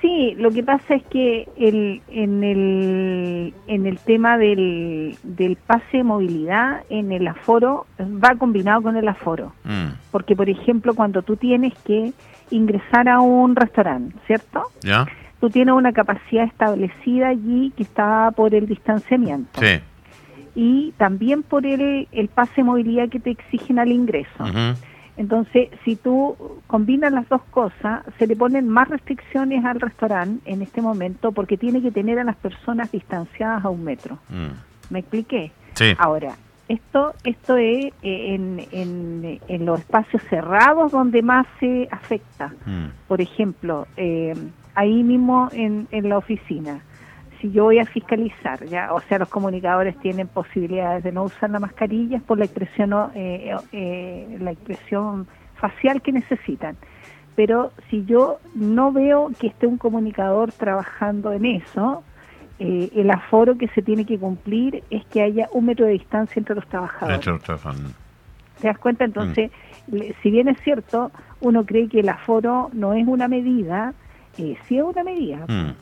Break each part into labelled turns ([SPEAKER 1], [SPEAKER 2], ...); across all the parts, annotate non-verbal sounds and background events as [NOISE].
[SPEAKER 1] Sí, lo que pasa es que el, en, el, en el tema del, del pase de movilidad, en el aforo, va combinado con el aforo.
[SPEAKER 2] Mm.
[SPEAKER 1] Porque, por ejemplo, cuando tú tienes que ingresar a un restaurante, ¿cierto?
[SPEAKER 2] ¿Ya?
[SPEAKER 1] Tú tienes una capacidad establecida allí que está por el distanciamiento.
[SPEAKER 2] Sí.
[SPEAKER 1] Y también por el, el pase de movilidad que te exigen al ingreso.
[SPEAKER 2] Ujú.
[SPEAKER 1] Entonces, si tú combinas las dos cosas, se le ponen más restricciones al restaurante en este momento porque tiene que tener a las personas distanciadas a un metro.
[SPEAKER 2] Mm.
[SPEAKER 1] ¿Me expliqué?
[SPEAKER 2] Sí.
[SPEAKER 1] Ahora, esto esto es eh, en, en, en los espacios cerrados donde más se afecta.
[SPEAKER 2] Mm.
[SPEAKER 1] Por ejemplo, eh, ahí mismo en, en la oficina, si yo voy a fiscalizar, ya, o sea, los comunicadores tienen posibilidades de no usar la mascarilla por la expresión, eh, eh, la expresión facial que necesitan. Pero si yo no veo que esté un comunicador trabajando en eso, eh, el aforo que se tiene que cumplir es que haya un metro de distancia entre los trabajadores.
[SPEAKER 2] Mm.
[SPEAKER 1] ¿Te das cuenta? Entonces, le- si bien es cierto, uno cree que el aforo no es una medida, eh, sí es una medida,
[SPEAKER 2] Mm.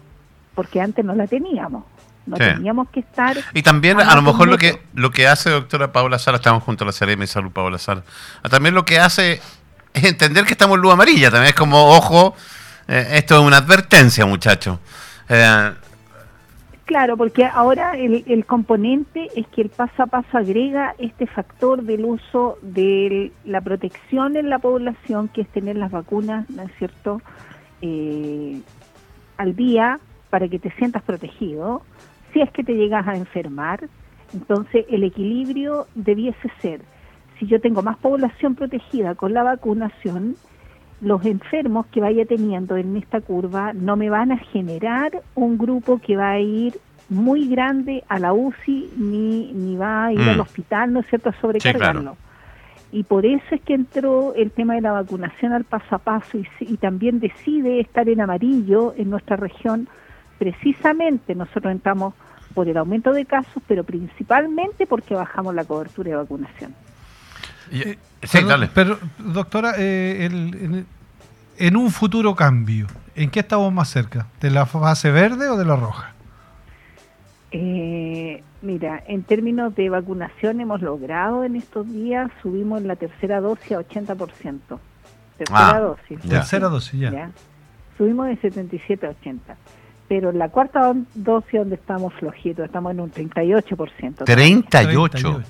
[SPEAKER 1] Porque antes no la teníamos. No
[SPEAKER 2] Sí.
[SPEAKER 1] teníamos que estar...
[SPEAKER 2] Y también,
[SPEAKER 1] a
[SPEAKER 2] lo mejor, lo que, lo que hace doctora Paula Sala, estamos junto a la Seremi de Salud Paula Sala, también lo que hace es entender que estamos en luz amarilla, también es como, ojo, eh, esto es una advertencia, muchachos. Eh,
[SPEAKER 1] Claro, porque ahora el, el componente es que el paso a paso agrega este factor del uso de la protección en la población, que es tener las vacunas, ¿no es cierto?, eh, al día para que te sientas protegido. Si es que te llegas a enfermar, entonces el equilibrio debiese ser, si yo tengo más población protegida con la vacunación, los enfermos que vaya teniendo en esta curva no me van a generar un grupo que va a ir muy grande a la UCI ni, ni va a ir
[SPEAKER 2] Mm.
[SPEAKER 1] al hospital, ¿no es cierto?, a sobrecargarlo.
[SPEAKER 2] claro.
[SPEAKER 1] Y por eso es que entró el tema de la vacunación al paso a paso y, y también decide estar en amarillo en nuestra región. Precisamente nosotros entramos por el aumento de casos, pero principalmente porque bajamos la cobertura de vacunación.
[SPEAKER 2] y-
[SPEAKER 3] Eh,
[SPEAKER 2] sí,
[SPEAKER 3] perdón,
[SPEAKER 2] dale.
[SPEAKER 3] Pero, doctora, eh, el- en, en un futuro cambio, ¿en qué estamos más cerca? ¿De la fase verde o de la roja?
[SPEAKER 1] Eh, mira, en términos de vacunación hemos logrado en estos días, subimos la tercera dosis a 80%. Tercera
[SPEAKER 2] Ah,
[SPEAKER 1] dosis.
[SPEAKER 2] Ya.
[SPEAKER 3] Tercera dosis, ya.
[SPEAKER 1] ¿ya? Subimos de 77 a 80. Pero en la cuarta dosis donde estamos flojitos, estamos en un 38%.
[SPEAKER 2] 38.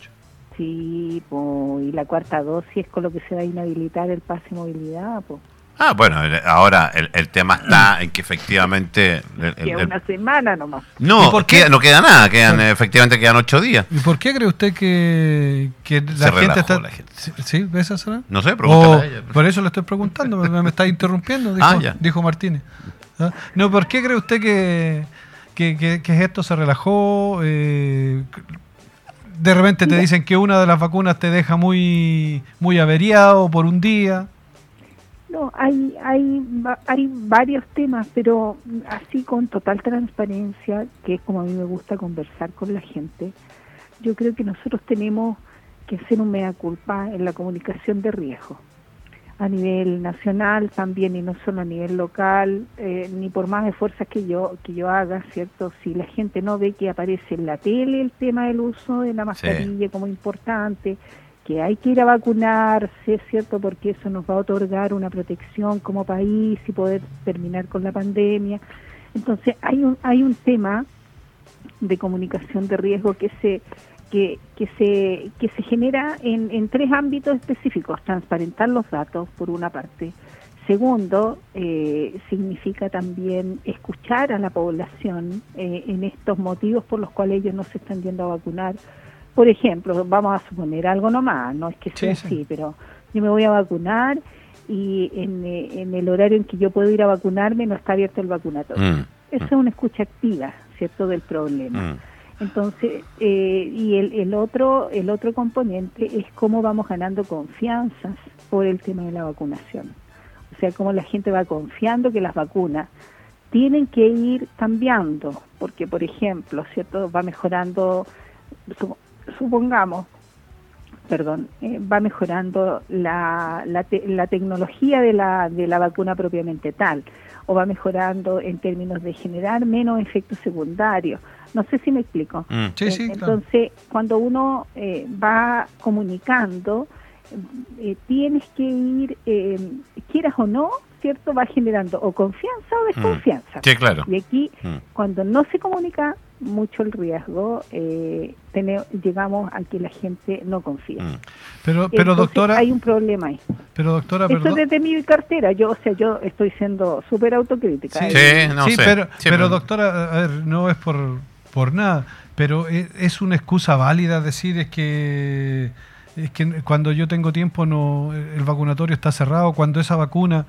[SPEAKER 1] Sí, po, y la cuarta dosis es con lo que se va a inhabilitar el pase de movilidad, pues.
[SPEAKER 2] Ah, bueno, ahora el, el tema está en que efectivamente... el-
[SPEAKER 1] una semana nomás.
[SPEAKER 2] no,
[SPEAKER 3] ¿Y por qué?
[SPEAKER 2] queda- no queda nada, quedan efectivamente quedan ocho días.
[SPEAKER 3] ¿Y por qué cree usted que, que la
[SPEAKER 2] Se
[SPEAKER 3] gente está...
[SPEAKER 2] la gente.
[SPEAKER 3] ¿Sí? ¿Sí? ¿Ves esa zona?
[SPEAKER 2] No sé, pregúntale a ella.
[SPEAKER 3] por eso le estoy preguntando, me, me está interrumpiendo, [LAUGHS] dijo,
[SPEAKER 2] Ah, ya.
[SPEAKER 3] dijo Martínez. ¿Ah? No, ¿por qué cree usted que, que, que- que esto se relajó? Eh, de repente te dicen que una de las vacunas te deja muy, muy averiado por un día.
[SPEAKER 1] No, hay, hay, hay varios temas, pero así con total transparencia, que es como a mí me gusta conversar con la gente, yo creo que nosotros tenemos que hacer un mea culpa en la comunicación de riesgo. A nivel nacional también y no solo a nivel local, eh, ni por más esfuerzos que yo, que yo haga, ¿cierto? Si la gente no ve que aparece en la tele el tema del uso de la mascarilla como importante, que hay que ir a vacunarse, ¿cierto? Porque eso nos va a otorgar una protección como país y poder terminar con la pandemia. Entonces, hay un, hay un tema de comunicación de riesgo que se que, que se que se genera en, en tres ámbitos específicos transparentar los datos por una parte segundo eh, significa también escuchar a la población eh, en estos motivos por los cuales ellos no se están yendo a vacunar por ejemplo vamos a suponer algo nomás no es que sea
[SPEAKER 3] Sí, sí.
[SPEAKER 1] así pero yo me voy a vacunar y en, eh, en el horario en que yo puedo ir a vacunarme no está abierto el vacunatorio
[SPEAKER 2] Mm,
[SPEAKER 1] eso es una escucha activa, ¿cierto?, del problema.
[SPEAKER 2] mm.
[SPEAKER 1] Entonces, eh, y el, el otro el otro componente es cómo vamos ganando confianzas por el tema de la vacunación. O sea, cómo la gente va confiando que las vacunas tienen que ir cambiando, porque, por ejemplo, ¿cierto?, va mejorando, sup- supongamos, perdón, eh, va mejorando la, la, la, tecnología de la, de la vacuna propiamente tal, o va mejorando en términos de generar menos efectos secundarios. No sé si me explico.
[SPEAKER 3] Mm. Sí, sí,
[SPEAKER 1] Entonces, cuando uno eh, va comunicando, eh, tienes que ir, eh, quieras o no, ¿cierto? Va generando o confianza o desconfianza.
[SPEAKER 2] Mm. Sí, claro.
[SPEAKER 1] Y aquí, mm. cuando no se comunica mucho el riesgo, eh, llegamos a que la gente no confía. Mm.
[SPEAKER 3] Pero, pero doctora...
[SPEAKER 1] Hay un problema ahí.
[SPEAKER 3] Pero doctora,
[SPEAKER 1] Esto es desde mi cartera, yo, o sea, yo estoy siendo súper autocrítica.
[SPEAKER 3] Sí, ¿eh? no sí pero, pero doctora, a ver, no es por, por nada, pero e, es una excusa válida decir es que es que cuando yo tengo tiempo no el vacunatorio está cerrado, cuando esa vacuna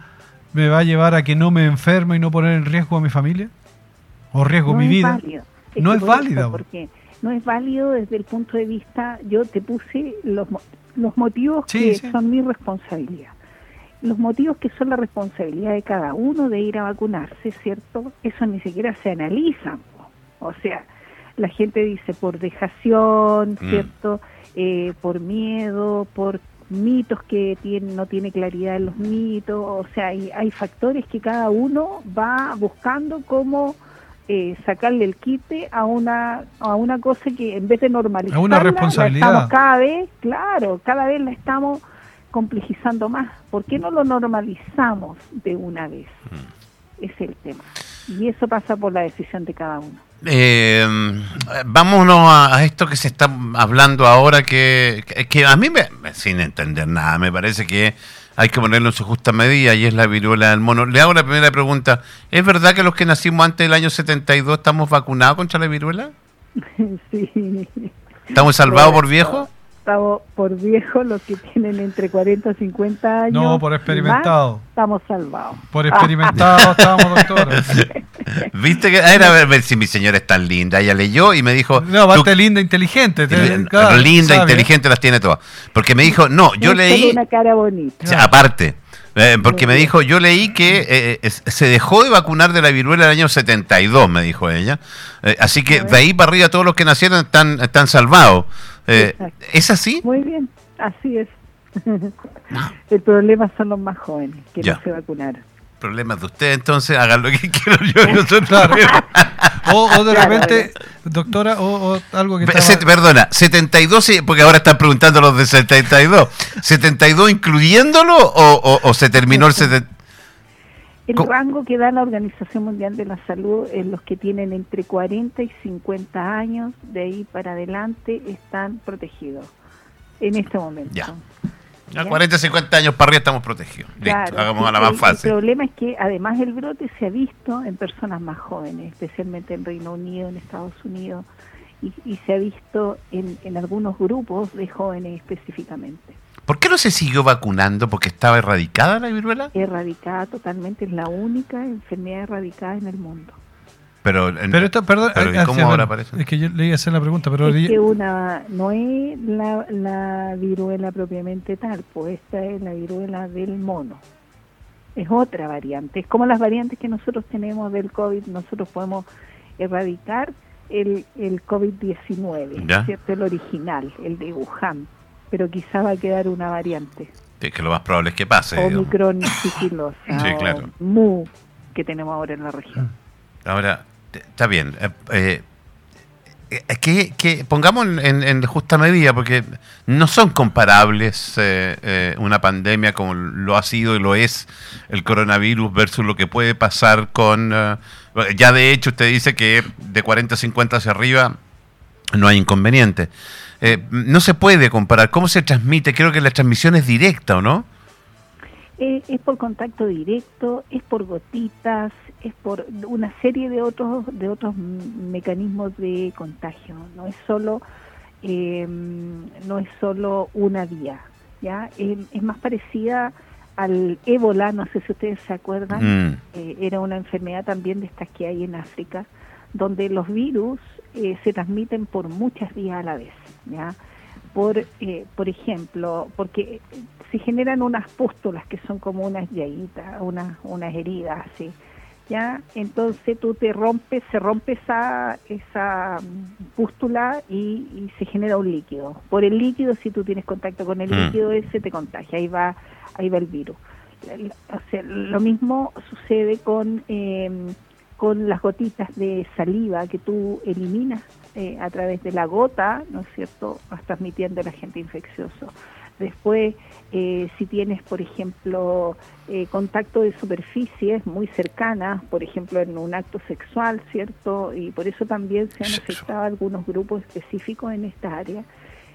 [SPEAKER 3] me va a llevar a que no me enferme y no poner en riesgo a mi familia? ¿O riesgo mi vida? no es válido.
[SPEAKER 1] Porque no es válido desde el punto de vista, yo te puse los, los motivos que son mi responsabilidad. Los motivos que son la responsabilidad de cada uno de ir a vacunarse, ¿cierto? Eso ni siquiera se analiza. O sea, la gente dice por dejación, mm. ¿cierto? Eh, por miedo, por mitos que tiene, no tiene claridad en los mitos, o sea, hay, hay factores que cada uno va buscando cómo eh, sacarle el quite a una a una cosa que en vez de normalizar
[SPEAKER 3] una responsabilidad
[SPEAKER 1] cada vez claro cada vez la estamos complejizando más ¿por qué no lo normalizamos de una vez? Mm. es el tema y eso pasa por la decisión de cada uno
[SPEAKER 2] eh, vámonos a, esto que se está hablando ahora, que, que a mí, me, sin entender nada, me parece que hay que ponerlo en su justa medida y es la viruela del mono. Le hago la primera pregunta. ¿Es verdad que los que nacimos antes del año 72 estamos vacunados contra la viruela? [LAUGHS]
[SPEAKER 1] Sí.
[SPEAKER 2] ¿Estamos salvados por viejo?
[SPEAKER 1] Por viejos, los que tienen entre 40 y 50 años.
[SPEAKER 3] No, por experimentado.
[SPEAKER 1] estamos salvados.
[SPEAKER 3] Por experimentado [LAUGHS] estábamos, doctora. [LAUGHS]
[SPEAKER 2] Viste que era a ver, si mi señora es tan linda. Ella leyó y me dijo.
[SPEAKER 3] No, bastante linda, inteligente.
[SPEAKER 2] linda, inteligente, las tiene todas. Porque me dijo, no, yo leí.
[SPEAKER 1] una cara bonita.
[SPEAKER 2] aparte. Eh, porque me dijo, yo leí que eh, se dejó de vacunar de la viruela el año 72, me dijo ella. Eh, así que de ahí para arriba todos los que nacieron están, están salvados. Eh, ¿Es así?
[SPEAKER 1] Muy bien, así es. [LAUGHS] El problema son los más jóvenes que no se vacunaron.
[SPEAKER 2] Problemas de usted, entonces hagan lo que [LAUGHS] quieran yo.
[SPEAKER 3] o, o, de repente, doctora, o, algo que.
[SPEAKER 2] perdona, 72, porque ahora están preguntando los de 72. ¿72 incluyéndolo o, o se terminó el 72?
[SPEAKER 1] El rango que da la Organización Mundial de la Salud es los que tienen entre 40 y 50 años, de ahí para adelante están protegidos en este momento.
[SPEAKER 2] Ya. A 40 50 años para arriba estamos protegidos. Listo, hagamos a la más fácil.
[SPEAKER 1] El problema es que además el brote se ha visto en personas más jóvenes, especialmente en Reino Unido, en Estados Unidos, y, y se ha visto en, en algunos grupos de jóvenes específicamente.
[SPEAKER 2] ¿Por qué no se siguió vacunando? ¿Porque estaba erradicada la viruela?
[SPEAKER 1] Erradicada totalmente, es la única enfermedad erradicada en el mundo.
[SPEAKER 2] Pero,
[SPEAKER 3] pero esto, perdón, eh, ¿cómo ahora aparece? Es que yo le iba a hacer la pregunta, pero...
[SPEAKER 1] Es que una, no es la, la viruela propiamente tal, pues esta es la viruela del mono. Es otra variante, es como las variantes que nosotros tenemos del COVID, nosotros podemos erradicar el, el COVID-19, ¿cierto? El original, el de Wuhan pero quizá va a quedar una variante.
[SPEAKER 2] Es que lo más probable es que pase.
[SPEAKER 1] Omicron sigilosa. sí, claro. Mu que tenemos ahora en la región.
[SPEAKER 2] Ahora, está bien. Eh, eh, que, que, pongamos en, justa medida, porque no son comparables eh, una pandemia como lo ha sido y lo es el coronavirus versus lo que puede pasar con... ya de hecho usted dice que de 40 a 50 hacia arriba no hay inconveniente. Eh, no se puede comparar. ¿Cómo se transmite? Creo que la transmisión es directa, ¿o no?
[SPEAKER 1] Eh, es por contacto directo, es por gotitas, es por una serie de otros de otros mecanismos de contagio. No es solo em, no es solo una vía, ya em, es más parecida al ébola. No sé si ustedes se acuerdan. Mm. Eh, era una enfermedad también de estas que hay en África, donde los virus se transmiten por muchas vías a la vez. ¿ya? Por, eh, por ejemplo, porque se generan unas pústulas que son como unas llaguitas, unas, unas heridas así, ¿ya? Entonces tú te rompes, se rompe esa, esa pústula y, y, se genera un líquido. Por el líquido, si tú tienes contacto con el
[SPEAKER 2] Mm.
[SPEAKER 1] líquido ese, te contagia, ahí va, ahí va el virus. O sea, lo mismo sucede con, eh, con las gotitas de saliva que tú eliminas eh, a través de la gota, ¿no es cierto?, vas transmitiendo el agente infeccioso. Después, eh, si tienes, por ejemplo, eh, contacto de superficies muy cercanas, por ejemplo, en un acto sexual, ¿cierto? Y por eso también se han
[SPEAKER 2] Sexo.
[SPEAKER 1] afectado algunos grupos específicos en esta área.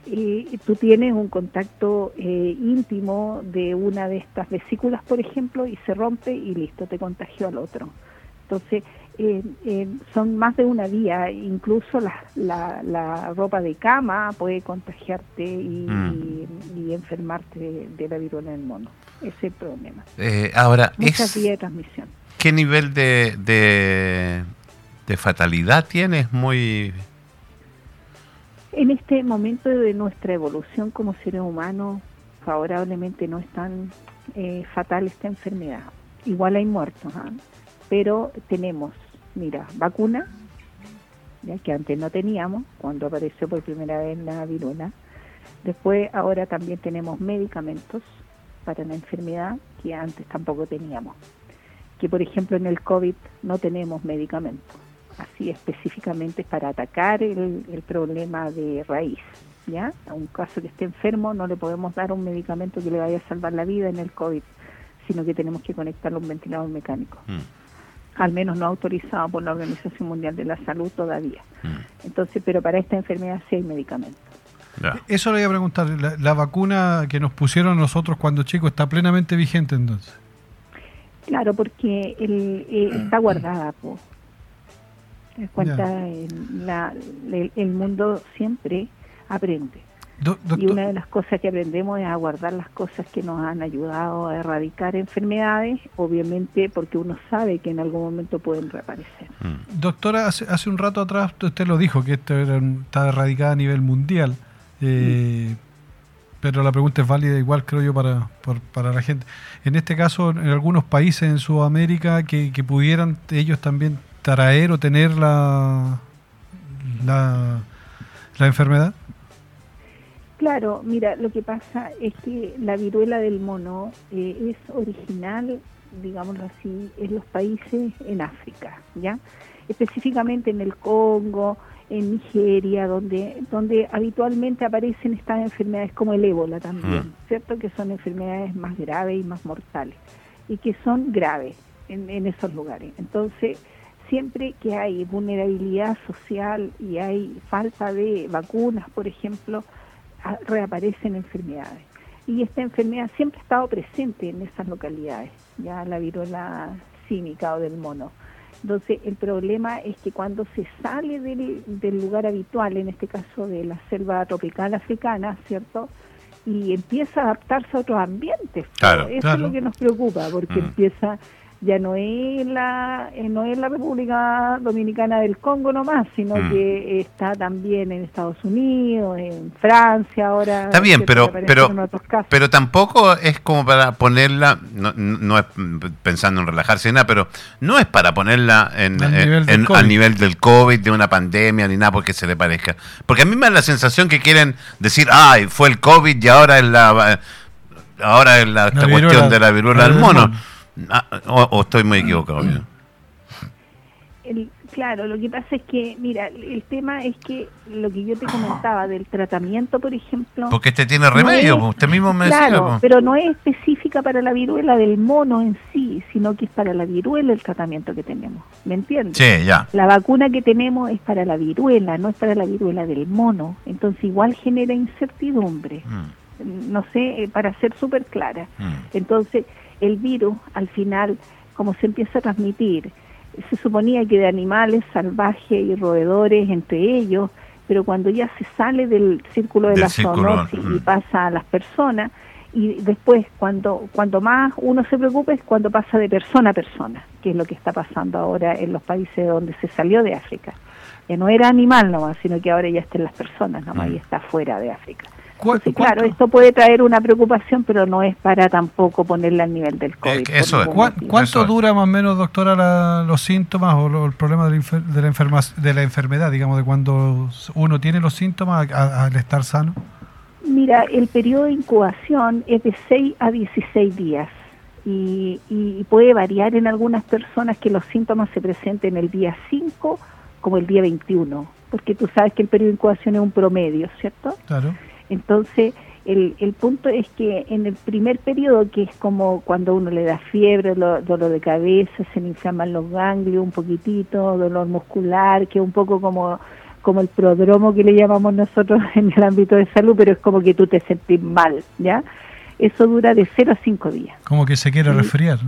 [SPEAKER 1] Y tú tienes un contacto eh, íntimo de una de estas vesículas, por ejemplo, y se rompe y listo, te contagió al otro. Entonces, eh, eh, son más de una vía, incluso la, la, la ropa de cama puede contagiarte y,
[SPEAKER 2] Mm.
[SPEAKER 1] y- y enfermarte de, de la viruela del mono. Ese es el problema.
[SPEAKER 2] Eh, ahora,
[SPEAKER 1] Muchas
[SPEAKER 2] es,
[SPEAKER 1] vías de transmisión.
[SPEAKER 2] ¿qué nivel de, de, de fatalidad tienes? Muy...
[SPEAKER 1] En este momento de nuestra evolución como seres humanos, favorablemente no es tan eh, fatal esta enfermedad. Igual hay muertos, ¿ah? pero tenemos, mira, vacuna, ya que antes no teníamos, cuando apareció por primera vez la viruela. Después, ahora también tenemos medicamentos para la enfermedad que antes tampoco teníamos. Que por ejemplo en el COVID no tenemos medicamentos así específicamente para atacar el, el problema de raíz. ¿ya? A un caso que esté enfermo no le podemos dar un medicamento que le vaya a salvar la vida en el COVID, sino que tenemos que conectarlo a un ventilador mecánico.
[SPEAKER 2] Mm,
[SPEAKER 1] Al menos no autorizado por la Organización Mundial de la Salud todavía.
[SPEAKER 2] mm,
[SPEAKER 1] Entonces, pero para esta enfermedad sí hay medicamentos.
[SPEAKER 2] ya.
[SPEAKER 3] Eso le iba a preguntar. La, la vacuna que nos pusieron nosotros cuando chicos está plenamente vigente entonces.
[SPEAKER 1] Claro, porque el, eh, está guardada, po. Te das cuenta, el, la- el- el mundo siempre aprende.
[SPEAKER 3] Do-
[SPEAKER 1] Y una de las cosas que aprendemos es a guardar las cosas que nos han ayudado a erradicar enfermedades, obviamente porque uno sabe que en algún momento pueden reaparecer.
[SPEAKER 2] Mm.
[SPEAKER 3] doctora, hace, hace un rato atrás usted lo dijo, que esto era está erradicada a nivel mundial. Eh, Pero la pregunta es válida igual, creo yo, para, por- para la gente. En este caso, en algunos países en Sudamérica que, que pudieran ellos también traer o tener la, la, la enfermedad.
[SPEAKER 1] Claro, mira, lo que pasa es que la viruela del mono eh, es original, digámoslo así, en los países en África, ¿ya? Específicamente en el Congo, en Nigeria, donde, donde habitualmente aparecen estas enfermedades como el ébola también,
[SPEAKER 2] Mm.
[SPEAKER 1] ¿cierto? Que son enfermedades más graves y más mortales, y que son graves en, en esos lugares. Entonces, siempre que hay vulnerabilidad social y hay falta de vacunas, por ejemplo, reaparecen enfermedades. Y esta enfermedad siempre ha estado presente en esas localidades, ya la viruela cínica o del mono. Entonces, el problema es que cuando se sale del, del lugar habitual, en este caso de la selva tropical africana, ¿cierto? Y empieza a adaptarse a otros ambientes.
[SPEAKER 2] Claro,
[SPEAKER 1] Eso
[SPEAKER 3] claro.
[SPEAKER 1] es lo que nos preocupa, porque
[SPEAKER 2] Mm.
[SPEAKER 1] empieza ya no es la eh, no es la República Dominicana del Congo nomás, sino
[SPEAKER 2] Mm.
[SPEAKER 1] que está también en Estados Unidos, en Francia ahora.
[SPEAKER 2] Está bien, pero, pero, pero tampoco es como para ponerla, no, no es pensando en relajarse ni nada, pero no es para ponerla en,
[SPEAKER 3] Al
[SPEAKER 2] en-
[SPEAKER 3] nivel del
[SPEAKER 2] en-
[SPEAKER 3] COVID.
[SPEAKER 2] al nivel del COVID, de una pandemia, ni nada porque se le parezca. Porque a mí me da la sensación que quieren decir, ay, fue el COVID y ahora es la, ahora es la, esta cuestión de la viruela
[SPEAKER 3] la
[SPEAKER 2] del
[SPEAKER 3] viruela
[SPEAKER 2] mono.
[SPEAKER 3] del mono.
[SPEAKER 2] Ah, o, o estoy muy equivocado.
[SPEAKER 1] El- claro, lo que pasa es que, mira, el tema es que lo que yo te comentaba del tratamiento, por ejemplo,
[SPEAKER 2] Porque este tiene
[SPEAKER 1] No
[SPEAKER 2] remedio,
[SPEAKER 1] es-
[SPEAKER 2] pues, usted mismo me
[SPEAKER 1] claro,
[SPEAKER 2] decía. pues.
[SPEAKER 1] pero no es específica para la viruela del mono en sí, sino que es para la viruela el tratamiento que tenemos, ¿me entiendes?
[SPEAKER 2] Sí, ya.
[SPEAKER 1] La vacuna que tenemos es para la viruela, no es para la viruela del mono, entonces igual genera incertidumbre,
[SPEAKER 2] Mm,
[SPEAKER 1] no sé, eh, para ser súper clara.
[SPEAKER 2] mm.
[SPEAKER 1] Entonces, el virus, al final, como se empieza a transmitir, se suponía que de animales salvajes y roedores entre ellos, pero cuando ya se sale del círculo de
[SPEAKER 2] Del
[SPEAKER 1] la zoonosis y
[SPEAKER 2] mm.
[SPEAKER 1] pasa a las personas, y después cuando, cuando más uno se preocupa es cuando pasa de persona a persona, que es lo que está pasando ahora en los países donde se salió de África. Que no era animal nomás, sino que ahora ya está en las personas nomás
[SPEAKER 2] Mm.
[SPEAKER 1] y está fuera de África. Entonces, claro, esto puede traer una preocupación, pero no es para tampoco ponerla al nivel del COVID.
[SPEAKER 3] Eh, eso ¿Cuánto dura más o menos, doctora, los síntomas o el problema de la, enferma, de la enfermedad, digamos, de cuando uno tiene los síntomas al estar sano?
[SPEAKER 1] Mira, el periodo de incubación es de 6 a 16 días y, y puede variar en algunas personas que los síntomas se presenten el día 5 como el día 21, porque tú sabes que el periodo de incubación es un promedio, ¿cierto?
[SPEAKER 3] Claro.
[SPEAKER 1] Entonces, el, el punto es que en el primer periodo, que es como cuando uno le da fiebre, dolor de cabeza, se le inflaman los ganglios un poquitito, dolor muscular, que es un poco como como el prodromo que le llamamos nosotros [LAUGHS] en el ámbito de salud, pero es como que tú te sentís mal, ¿ya? Eso dura de 0 a 5 días.
[SPEAKER 3] Como que se quiere resfriar.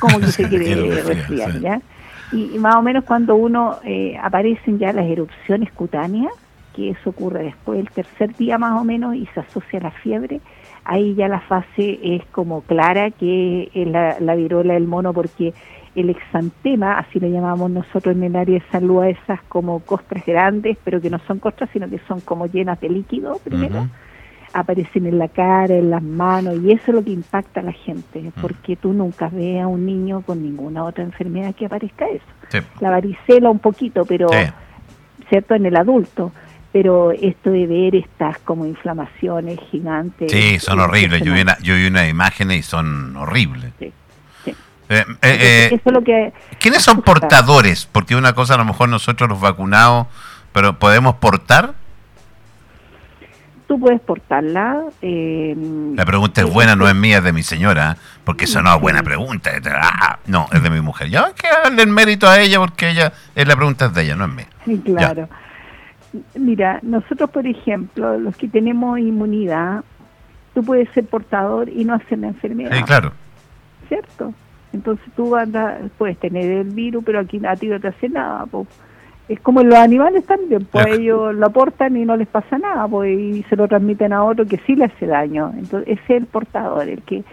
[SPEAKER 1] Como que [LAUGHS] se quiere resfriar, ¿ya? Y, más o menos cuando uno eh, aparecen ya las erupciones cutáneas, que eso ocurre después del tercer día más o menos y se asocia a la fiebre, ahí ya la fase es como clara que es la, la viruela del mono porque el exantema, así le llamamos nosotros en el área de salud a esas como costras grandes, pero que no son costras, sino que son como llenas de líquido primero, aparecen en la cara, en las manos, y eso es lo que impacta a la gente, porque tú nunca ves a un niño con ninguna otra enfermedad que aparezca eso. La varicela un poquito, pero, ¿cierto? En el adulto pero esto de ver estas como inflamaciones gigantes.
[SPEAKER 2] Sí, son horribles. Yo vi, una, yo vi unas imágenes y son horribles. Sí, eh, eh, eh, eso es lo que ¿Quiénes son portadores? Porque una cosa a lo mejor nosotros los vacunados, pero ¿podemos portar?
[SPEAKER 1] Tú puedes portarla.
[SPEAKER 2] la pregunta es buena, no es mía, es de mi señora, porque esa no es buena pregunta. Ah, no, es de mi mujer. Ya que darle el mérito a ella porque ella, es la pregunta es de ella, no es mía.
[SPEAKER 1] Sí, claro. Mira, nosotros, por ejemplo, los que tenemos inmunidad, tú puedes ser portador y no hacer la enfermedad.
[SPEAKER 2] Sí, claro.
[SPEAKER 1] ¿Cierto? Entonces tú andas, puedes tener el virus, pero aquí a ti no te hace nada. Es como los animales también, pues ellos lo aportan y no les pasa nada, pues y se lo transmiten a otro que sí le hace daño. Entonces ese es el portador, el que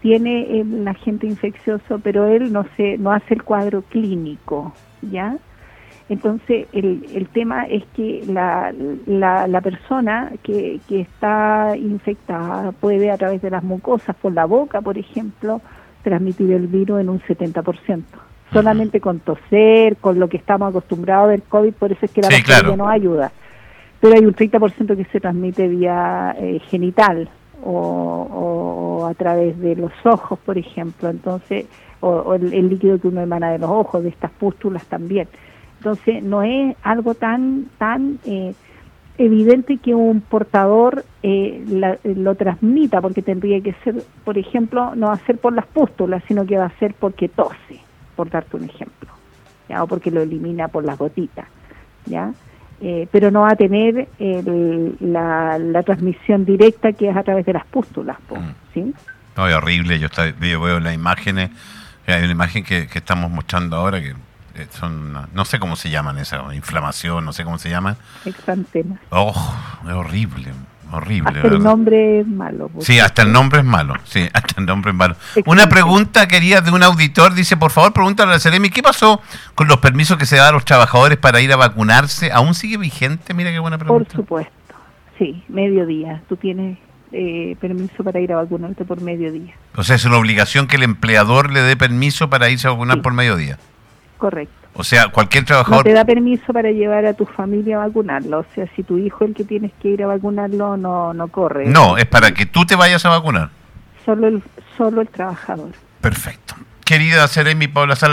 [SPEAKER 1] tiene el agente infeccioso, pero él no se, no hace el cuadro clínico, ¿ya? Entonces, el, el tema es que la, la, persona que, que está infectada puede, a través de las mucosas, por la boca, por ejemplo, transmitir el virus en un 70%. Solamente con toser, con lo que estamos acostumbrados del COVID, por eso es que la sí, no nos ayuda. Pero hay un 30% que se transmite vía eh, genital o, o, a través de los ojos, por ejemplo. Entonces, o, el, el, líquido que uno emana de los ojos, de estas pústulas también. Entonces, no es algo tan, tan eh, evidente que un portador eh, lo transmita, porque tendría que ser, por ejemplo, no va a ser por las pústulas, sino que va a ser porque tose, por darte un ejemplo, ¿ya? o porque lo elimina por las gotitas, ¿ya? Eh, pero no va a tener la, la, transmisión directa que es a través de las pústulas, mm. ¿sí?
[SPEAKER 2] No, es horrible, yo, veo las imágenes, hay una imagen que, que estamos mostrando ahora que eh, son, no sé cómo se llaman esa inflamación, no sé cómo se llaman.
[SPEAKER 1] Exantema.
[SPEAKER 2] Oh, es horrible, horrible.
[SPEAKER 1] Hasta el nombre es malo.
[SPEAKER 2] Sí, hasta el nombre es malo, sí, [LAUGHS] hasta el nombre es malo. Una pregunta quería de un auditor, dice, por favor, pregúntale a la Ceremi, ¿qué pasó con los permisos que se dan a los trabajadores para ir a vacunarse? ¿Aún sigue vigente? Mira qué buena pregunta.
[SPEAKER 1] Por supuesto, sí, mediodía. Tú tienes eh, permiso para ir a vacunarte por mediodía.
[SPEAKER 2] O sea, es una obligación que el empleador le dé permiso para irse a vacunar por mediodía.
[SPEAKER 1] Correcto.
[SPEAKER 2] O sea, cualquier trabajador...
[SPEAKER 1] No te da permiso para llevar a tu familia a vacunarlo. O sea, si tu hijo es el que tienes que ir a vacunarlo, no, no corre.
[SPEAKER 2] No, es para que tú te vayas a vacunar.
[SPEAKER 1] Solo el, solo el trabajador.
[SPEAKER 2] Perfecto. Querida Seremi Paula Sala,